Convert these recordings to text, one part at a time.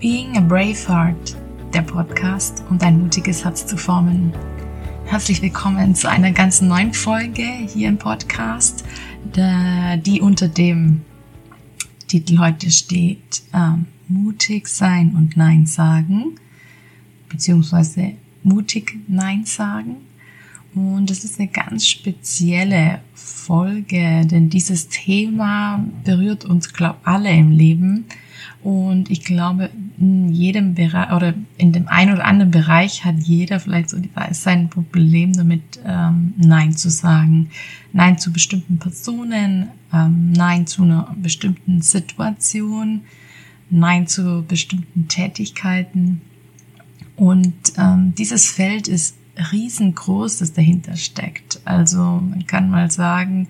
Being a Brave Heart, der Podcast, um dein mutiges Herz zu formen. Herzlich willkommen zu einer ganz neuen Folge hier im Podcast, die unter dem Titel heute steht ähm, Mutig sein und Nein sagen, beziehungsweise mutig Nein sagen. Und das ist eine ganz spezielle Folge, denn dieses Thema berührt uns, glaube alle im Leben. Und ich glaube, in jedem Bereich oder in dem einen oder anderen Bereich hat jeder vielleicht so sein Problem damit, ähm, Nein zu sagen. Nein zu bestimmten Personen, ähm, Nein zu einer bestimmten Situation, Nein zu bestimmten Tätigkeiten. Und ähm, dieses Feld ist riesengroß, das dahinter steckt. Also man kann mal sagen,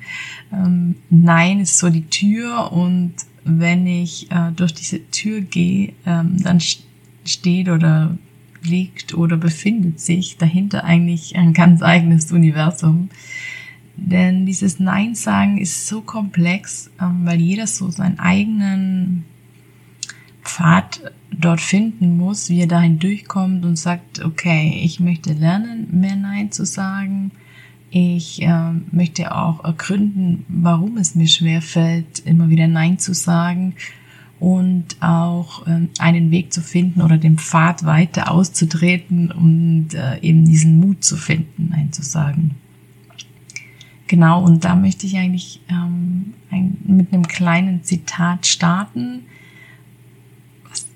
ähm, Nein ist so die Tür und wenn ich äh, durch diese Tür gehe, ähm, dann steht oder liegt oder befindet sich dahinter eigentlich ein ganz eigenes Universum. Denn dieses Nein sagen ist so komplex, ähm, weil jeder so seinen eigenen Pfad dort finden muss, wie er dahin durchkommt und sagt, okay, ich möchte lernen, mehr Nein zu sagen. Ich äh, möchte auch ergründen, warum es mir schwer fällt, immer wieder Nein zu sagen und auch äh, einen Weg zu finden oder den Pfad weiter auszutreten und äh, eben diesen Mut zu finden, Nein zu sagen. Genau, und da möchte ich eigentlich ähm, ein, mit einem kleinen Zitat starten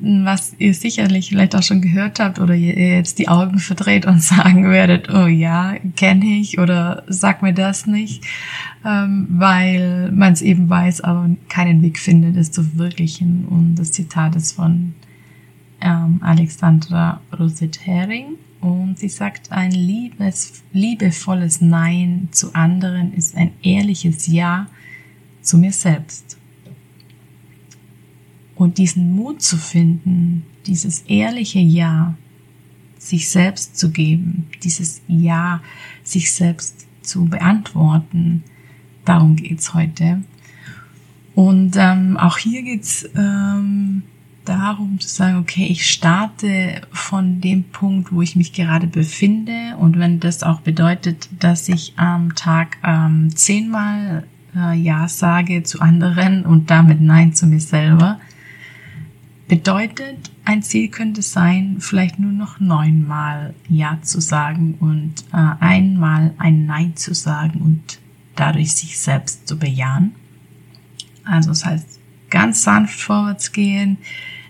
was ihr sicherlich vielleicht auch schon gehört habt oder ihr jetzt die Augen verdreht und sagen werdet, oh ja, kenne ich oder sag mir das nicht, ähm, weil man es eben weiß, aber keinen Weg findet, es zu verwirklichen. Und das Zitat ist von ähm, Alexandra Rosette-Hering und sie sagt, ein liebes, liebevolles Nein zu anderen ist ein ehrliches Ja zu mir selbst. Und diesen Mut zu finden, dieses ehrliche Ja, sich selbst zu geben, dieses Ja, sich selbst zu beantworten, darum geht's heute. Und ähm, auch hier geht's ähm, darum zu sagen, okay, ich starte von dem Punkt, wo ich mich gerade befinde. Und wenn das auch bedeutet, dass ich am Tag ähm, zehnmal äh, Ja sage zu anderen und damit Nein zu mir selber, Bedeutet, ein Ziel könnte sein, vielleicht nur noch neunmal Ja zu sagen und äh, einmal ein Nein zu sagen und dadurch sich selbst zu bejahen. Also das heißt, ganz sanft vorwärts gehen,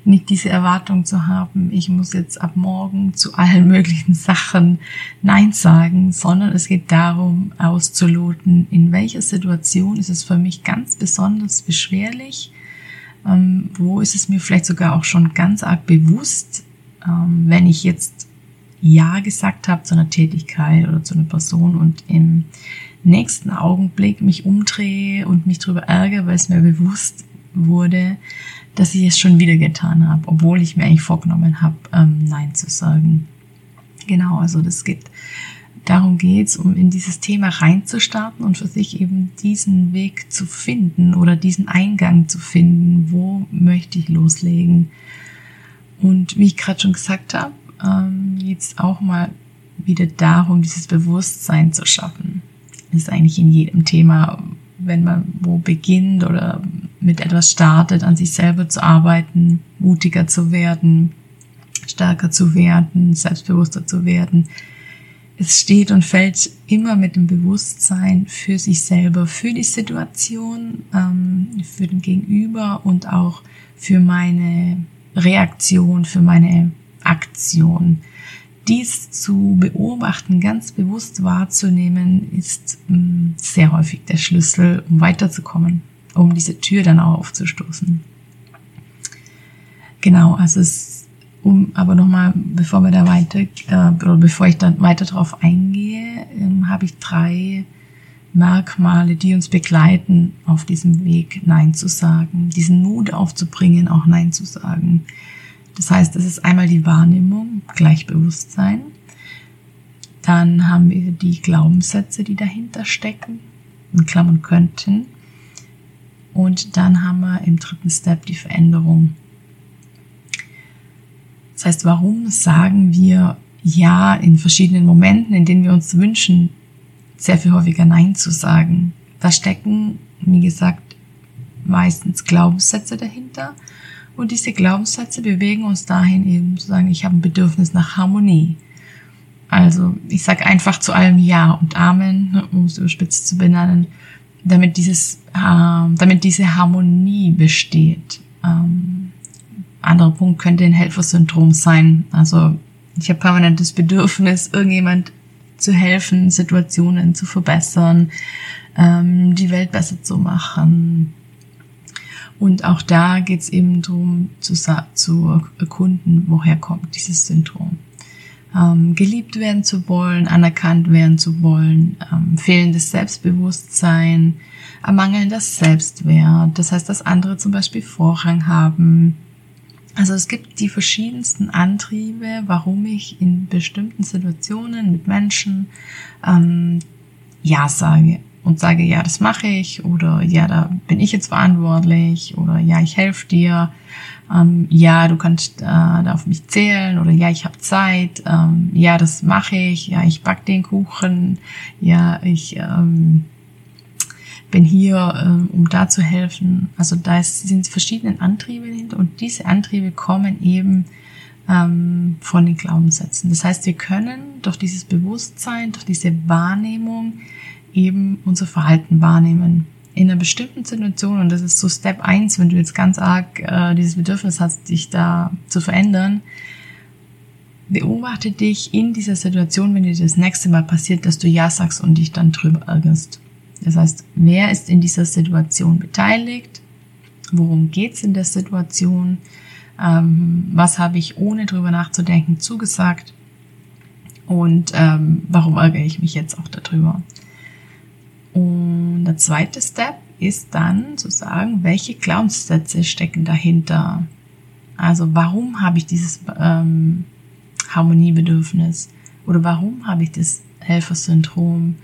nicht diese Erwartung zu haben, ich muss jetzt ab morgen zu allen möglichen Sachen Nein sagen, sondern es geht darum, auszuloten, in welcher Situation ist es für mich ganz besonders beschwerlich, ähm, wo ist es mir vielleicht sogar auch schon ganz arg bewusst, ähm, wenn ich jetzt Ja gesagt habe zu einer Tätigkeit oder zu einer Person und im nächsten Augenblick mich umdrehe und mich darüber ärgere, weil es mir bewusst wurde, dass ich es schon wieder getan habe, obwohl ich mir eigentlich vorgenommen habe, ähm, Nein zu sagen. Genau, also das geht darum geht's, um in dieses Thema reinzustarten und für sich eben diesen Weg zu finden oder diesen Eingang zu finden, wo möchte ich loslegen. Und wie ich gerade schon gesagt habe, ähm, auch mal wieder darum, dieses Bewusstsein zu schaffen. ist eigentlich in jedem Thema, wenn man wo beginnt oder mit etwas startet, an sich selber zu arbeiten, mutiger zu werden, stärker zu werden, selbstbewusster zu werden, es steht und fällt immer mit dem Bewusstsein für sich selber, für die Situation, ähm, für den Gegenüber und auch für meine Reaktion, für meine Aktion. Dies zu beobachten, ganz bewusst wahrzunehmen, ist ähm, sehr häufig der Schlüssel, um weiterzukommen, um diese Tür dann auch aufzustoßen. Genau, also es um, aber nochmal, bevor wir da weiter, äh, oder bevor ich dann weiter drauf eingehe, ähm, habe ich drei Merkmale, die uns begleiten auf diesem Weg, Nein zu sagen, diesen Mut aufzubringen, auch Nein zu sagen. Das heißt, das ist einmal die Wahrnehmung, Gleichbewusstsein. Dann haben wir die Glaubenssätze, die dahinter stecken, in Klammern könnten. Und dann haben wir im dritten Step die Veränderung Das heißt, warum sagen wir ja in verschiedenen Momenten, in denen wir uns wünschen, sehr viel häufiger Nein zu sagen? Da stecken, wie gesagt, meistens Glaubenssätze dahinter. Und diese Glaubenssätze bewegen uns dahin eben zu sagen, ich habe ein Bedürfnis nach Harmonie. Also ich sage einfach zu allem Ja und Amen, um es überspitzt zu benennen, damit dieses, äh, damit diese Harmonie besteht. Ähm, anderer Punkt könnte ein Helfersyndrom sein. Also ich habe permanent das Bedürfnis, irgendjemand zu helfen, Situationen zu verbessern, ähm, die Welt besser zu machen. Und auch da geht es eben darum, zu, zu erkunden, woher kommt dieses Syndrom. Ähm, geliebt werden zu wollen, anerkannt werden zu wollen, ähm, fehlendes Selbstbewusstsein, mangelndes Selbstwert, das heißt, dass andere zum Beispiel Vorrang haben. Also es gibt die verschiedensten Antriebe, warum ich in bestimmten Situationen mit Menschen ähm, Ja sage und sage, ja, das mache ich oder ja, da bin ich jetzt verantwortlich oder ja, ich helfe dir, ähm, ja, du kannst äh, da auf mich zählen oder ja, ich habe Zeit, ähm, ja, das mache ich, ja, ich back den Kuchen, ja, ich ähm, bin hier, ähm, um da zu helfen. Also da sind verschiedene Antriebe dahinter und diese Antriebe kommen eben ähm, von den Glaubenssätzen. Das heißt, wir können durch dieses Bewusstsein, durch diese Wahrnehmung eben unser Verhalten wahrnehmen. In einer bestimmten Situation, und das ist so Step 1, wenn du jetzt ganz arg äh, dieses Bedürfnis hast, dich da zu verändern, beobachte dich in dieser Situation, wenn dir das nächste Mal passiert, dass du Ja sagst und dich dann drüber ärgerst. Das heißt, wer ist in dieser Situation beteiligt? Worum geht's in der Situation? Ähm, was habe ich ohne drüber nachzudenken zugesagt? Und ähm, warum ärgere ich mich jetzt auch darüber? Und der zweite Step ist dann zu sagen, welche Glaubenssätze stecken dahinter. Also warum habe ich dieses ähm, Harmoniebedürfnis? Oder warum habe ich das Helfersyndrom?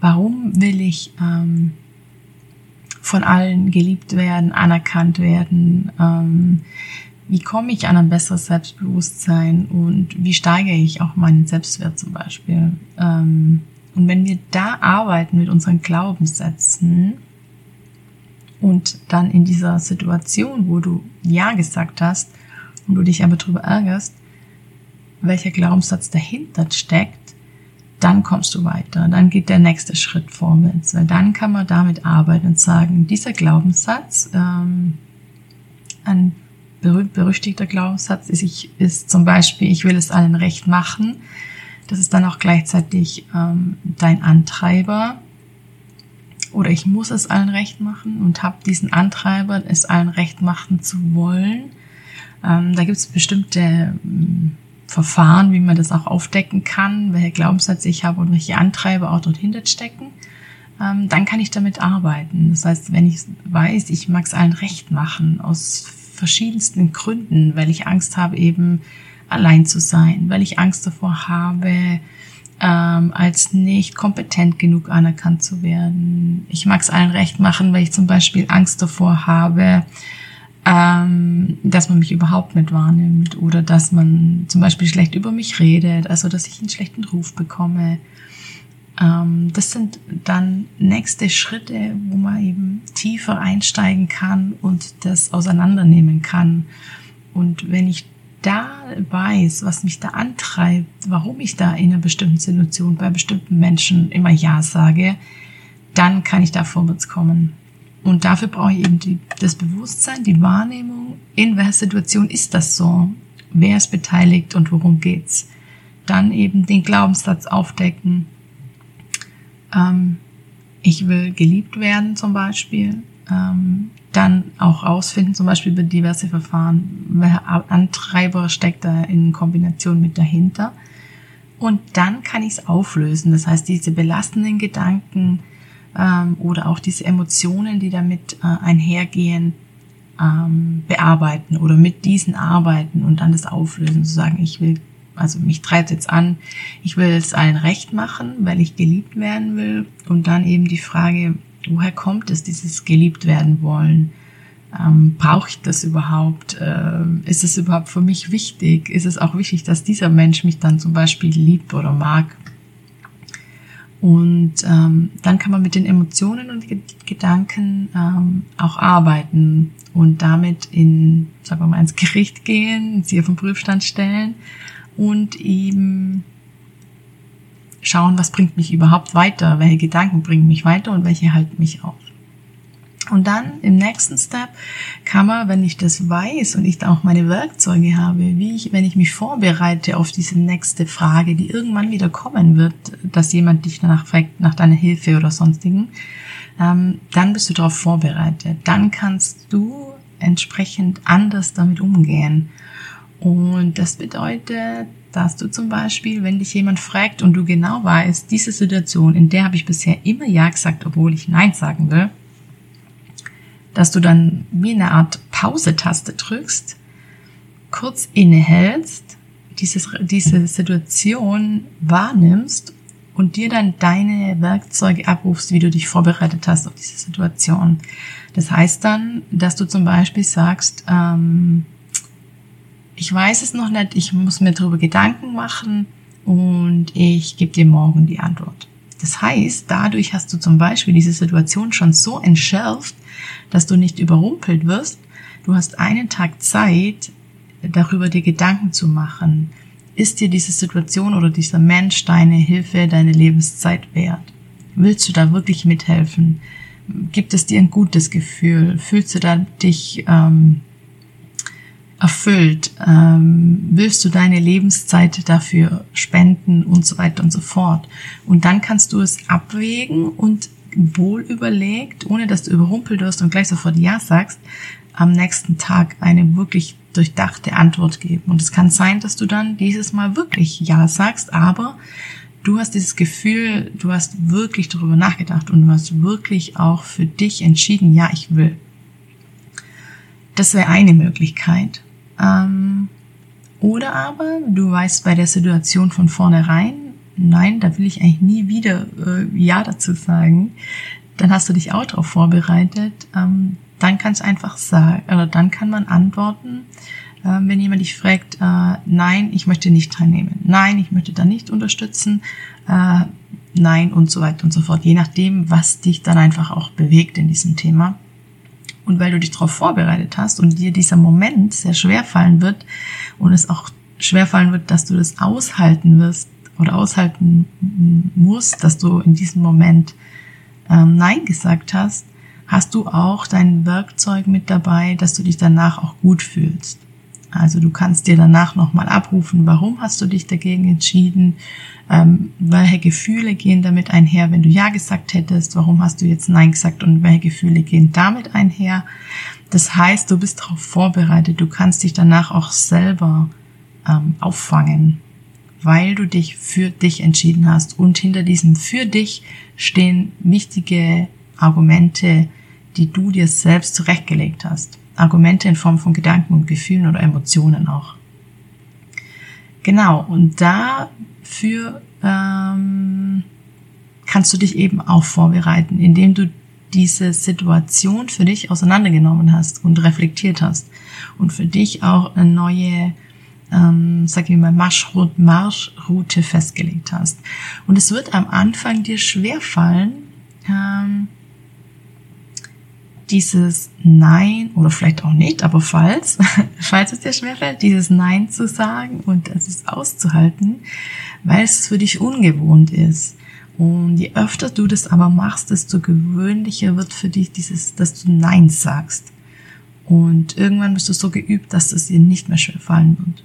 Warum will ich ähm, von allen geliebt werden, anerkannt werden? Ähm, wie komme ich an ein besseres Selbstbewusstsein und wie steigere ich auch meinen Selbstwert zum Beispiel? Ähm, und wenn wir da arbeiten mit unseren Glaubenssätzen und dann in dieser Situation, wo du Ja gesagt hast und du dich aber darüber ärgerst, welcher Glaubenssatz dahinter steckt, dann kommst du weiter. Dann geht der nächste Schritt vorwärts. Weil dann kann man damit arbeiten und sagen, dieser Glaubenssatz, ähm, ein berühmt berüchtigter Glaubenssatz ist, ich, ist zum Beispiel, ich will es allen recht machen. Das ist dann auch gleichzeitig ähm, dein Antreiber. Oder ich muss es allen recht machen und habe diesen Antreiber, es allen recht machen zu wollen. Ähm, da gibt es bestimmte ähm, Verfahren, wie man das auch aufdecken kann, welche Glaubenssätze ich habe und welche Antreiber auch dort stecken. Ähm, dann kann ich damit arbeiten. Das heißt, wenn ich weiß, ich mag es allen recht machen, aus verschiedensten Gründen, weil ich Angst habe, eben allein zu sein, weil ich Angst davor habe, ähm, als nicht kompetent genug anerkannt zu werden. Ich mag es allen recht machen, weil ich zum Beispiel Angst davor habe, ähm, dass man mich überhaupt nicht wahrnimmt oder dass man zum Beispiel schlecht über mich redet, also dass ich einen schlechten Ruf bekomme. Ähm, das sind dann nächste Schritte, wo man eben tiefer einsteigen kann und das auseinandernehmen kann. Und wenn ich da weiß, was mich da antreibt, warum ich da in einer bestimmten Situation bei bestimmten Menschen immer Ja sage, dann kann ich da vorwärts kommen. Und dafür brauche ich eben die, das Bewusstsein, die Wahrnehmung, in welcher Situation ist das so, wer ist beteiligt und worum geht's. Dann eben den Glaubenssatz aufdecken. Ähm, ich will geliebt werden zum Beispiel. Ähm, dann auch rausfinden, zum Beispiel über diverse Verfahren, welcher Antreiber steckt da in Kombination mit dahinter. Und dann kann ich es auflösen. Das heißt, diese belastenden Gedanken ähm, oder auch diese Emotionen, die damit äh, einhergehen, ähm, bearbeiten oder mit diesen arbeiten und dann das auflösen, zu sagen, ich will, also mich treibt jetzt an, ich will es allen recht machen, weil ich geliebt werden will. Und dann eben die Frage, woher kommt es, dieses geliebt werden wollen? Ähm, Brauche ich das überhaupt? Ähm, ist es überhaupt für mich wichtig? Ist es auch wichtig, dass dieser Mensch mich dann zum Beispiel liebt oder mag? Und ähm, dann kann man mit den Emotionen und Gedanken ähm, auch arbeiten und damit in, sagen wir mal, ins Gericht gehen, sie auf den Prüfstand stellen und eben schauen, was bringt mich überhaupt weiter, welche Gedanken bringen mich weiter und welche halten mich auf. Und dann im nächsten Step kann man, wenn ich das weiß und ich da auch meine Werkzeuge habe, wie ich, wenn ich mich vorbereite auf diese nächste Frage, die irgendwann wieder kommen wird, dass jemand dich danach fragt, nach deiner Hilfe oder sonstigen, ähm, dann bist du darauf vorbereitet. Dann kannst du entsprechend anders damit umgehen. Und das bedeutet, dass du zum Beispiel, wenn dich jemand fragt und du genau weißt, diese Situation, in der habe ich bisher immer Ja gesagt, obwohl ich Nein sagen will, dass du dann wie eine Art Pause-Taste drückst, kurz innehältst, dieses, diese Situation wahrnimmst und dir dann deine Werkzeuge abrufst, wie du dich vorbereitet hast auf diese Situation. Das heißt dann, dass du zum Beispiel sagst, ähm, ich weiß es noch nicht, ich muss mir darüber Gedanken machen und ich gebe dir morgen die Antwort. Das heißt, dadurch hast du zum Beispiel diese Situation schon so entschärft, dass du nicht überrumpelt wirst. Du hast einen Tag Zeit, darüber dir Gedanken zu machen. Ist dir diese Situation oder dieser Mensch deine Hilfe, deine Lebenszeit wert? Willst du da wirklich mithelfen? Gibt es dir ein gutes Gefühl? Fühlst du da dich ähm, erfüllt? Ähm, willst du deine Lebenszeit dafür spenden und so weiter und so fort? Und dann kannst du es abwägen und wohl überlegt, ohne dass du überrumpelt wirst und gleich sofort Ja sagst, am nächsten Tag eine wirklich durchdachte Antwort geben. Und es kann sein, dass du dann dieses Mal wirklich Ja sagst, aber du hast dieses Gefühl, du hast wirklich darüber nachgedacht und du hast wirklich auch für dich entschieden, ja, ich will. Das wäre eine Möglichkeit. Ähm, oder aber du weißt bei der Situation von vornherein, nein, da will ich eigentlich nie wieder äh, Ja dazu sagen, dann hast du dich auch darauf vorbereitet. Ähm, dann kannst du einfach sagen, oder dann kann man antworten, äh, wenn jemand dich fragt, äh, nein, ich möchte nicht teilnehmen, nein, ich möchte da nicht unterstützen, äh, nein und so weiter und so fort, je nachdem, was dich dann einfach auch bewegt in diesem Thema. Und weil du dich darauf vorbereitet hast und dir dieser Moment sehr schwer fallen wird und es auch schwer fallen wird, dass du das aushalten wirst, oder aushalten musst, dass du in diesem Moment ähm, Nein gesagt hast, hast du auch dein Werkzeug mit dabei, dass du dich danach auch gut fühlst. Also du kannst dir danach nochmal abrufen, warum hast du dich dagegen entschieden, ähm, welche Gefühle gehen damit einher, wenn du Ja gesagt hättest, warum hast du jetzt Nein gesagt und welche Gefühle gehen damit einher. Das heißt, du bist darauf vorbereitet, du kannst dich danach auch selber ähm, auffangen weil du dich für dich entschieden hast. Und hinter diesem für dich stehen wichtige Argumente, die du dir selbst zurechtgelegt hast. Argumente in Form von Gedanken und Gefühlen oder Emotionen auch. Genau, und dafür ähm, kannst du dich eben auch vorbereiten, indem du diese Situation für dich auseinandergenommen hast und reflektiert hast und für dich auch eine neue ähm, sag ich mal, Marschroute, Marschroute festgelegt hast. Und es wird am Anfang dir schwerfallen, ähm, dieses Nein oder vielleicht auch nicht, aber falls, falls es dir schwerfällt, dieses Nein zu sagen und es auszuhalten, weil es für dich ungewohnt ist. Und je öfter du das aber machst, desto gewöhnlicher wird für dich dieses, dass du Nein sagst. Und irgendwann bist du so geübt, dass es dir nicht mehr schwer fallen wird.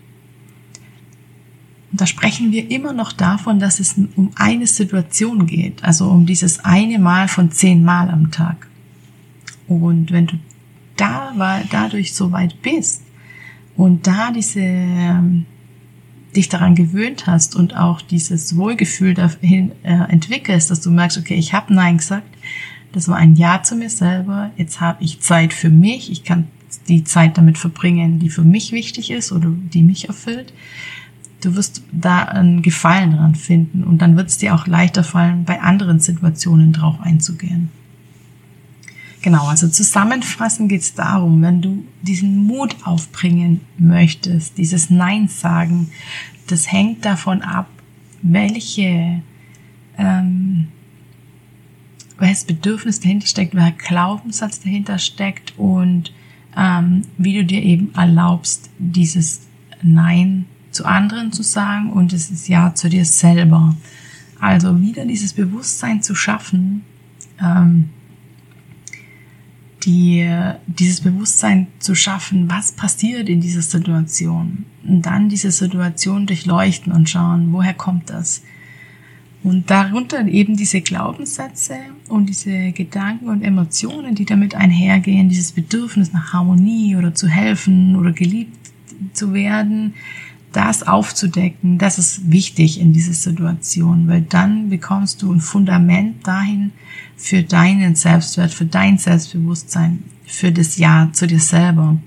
Und da sprechen wir immer noch davon, dass es um eine Situation geht, also um dieses eine Mal von zehn Mal am Tag. Und wenn du da war, dadurch so weit bist und da diese ähm, dich daran gewöhnt hast und auch dieses Wohlgefühl dahin äh, entwickelst, dass du merkst, okay, ich habe Nein gesagt, das war ein Ja zu mir selber, jetzt habe ich Zeit für mich, ich kann die Zeit damit verbringen, die für mich wichtig ist oder die mich erfüllt du wirst da einen Gefallen dran finden und dann wird es dir auch leichter fallen, bei anderen Situationen drauf einzugehen. Genau, also zusammenfassend geht es darum, wenn du diesen Mut aufbringen möchtest, dieses Nein sagen, das hängt davon ab, welche ähm, welches Bedürfnis dahinter steckt, welcher Glaubenssatz dahinter steckt und ähm, wie du dir eben erlaubst, dieses Nein zu anderen zu sagen und es ist Ja zu dir selber. Also wieder dieses Bewusstsein zu schaffen, ähm, die, dieses Bewusstsein zu schaffen, was passiert in dieser Situation. Und dann diese Situation durchleuchten und schauen, woher kommt das? Und darunter eben diese Glaubenssätze und diese Gedanken und Emotionen, die damit einhergehen, dieses Bedürfnis nach Harmonie oder zu helfen oder geliebt zu werden, das aufzudecken, das ist wichtig in dieser Situation, weil dann bekommst du ein Fundament dahin für deinen Selbstwert, für dein Selbstbewusstsein, für das Ja zu dir selber.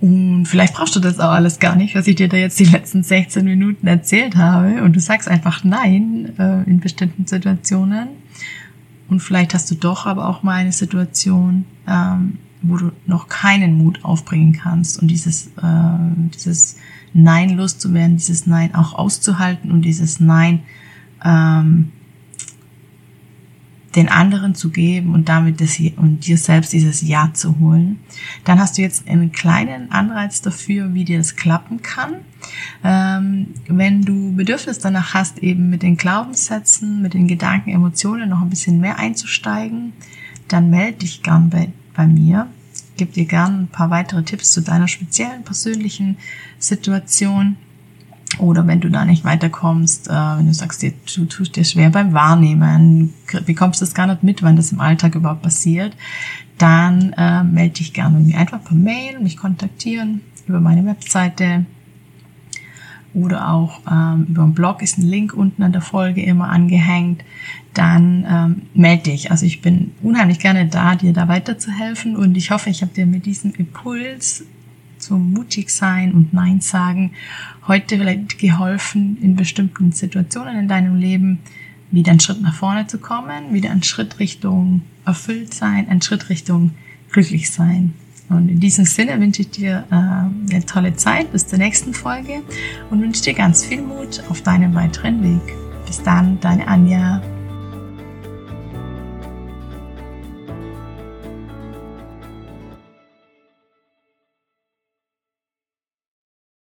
Und vielleicht brauchst du das auch alles gar nicht, was ich dir da jetzt die letzten 16 Minuten erzählt habe. Und du sagst einfach Nein äh, in bestimmten Situationen. Und vielleicht hast du doch aber auch mal eine Situation, ähm, wo du noch keinen Mut aufbringen kannst und dieses, äh, dieses Nein loszuwerden, dieses Nein auch auszuhalten und dieses Nein ähm, den anderen zu geben und damit das und dir selbst dieses Ja zu holen, dann hast du jetzt einen kleinen Anreiz dafür, wie dir das klappen kann. Ähm, wenn du Bedürfnis danach hast, eben mit den Glaubenssätzen, mit den Gedanken, Emotionen noch ein bisschen mehr einzusteigen, dann melde dich gern bei, bei mir. Ich gebe dir gern ein paar weitere Tipps zu deiner speziellen persönlichen Situation oder wenn du da nicht weiterkommst, äh, wenn du sagst, du tust dir schwer beim Wahrnehmen, bekommst das gar nicht mit, wann das im Alltag überhaupt passiert, dann äh, melde dich gerne mit mir einfach per Mail, mich kontaktieren über meine Webseite oder auch ähm, über den Blog ist ein Link unten an der Folge immer angehängt, dann ähm, melde dich. Also ich bin unheimlich gerne da, dir da weiterzuhelfen und ich hoffe, ich habe dir mit diesem Impuls zum mutig sein und Nein sagen heute vielleicht geholfen, in bestimmten Situationen in deinem Leben wieder einen Schritt nach vorne zu kommen, wieder einen Schritt Richtung erfüllt sein, einen Schritt Richtung glücklich sein. Und in diesem Sinne wünsche ich dir äh, eine tolle Zeit bis zur nächsten Folge und wünsche dir ganz viel Mut auf deinem weiteren Weg. Bis dann, deine Anja.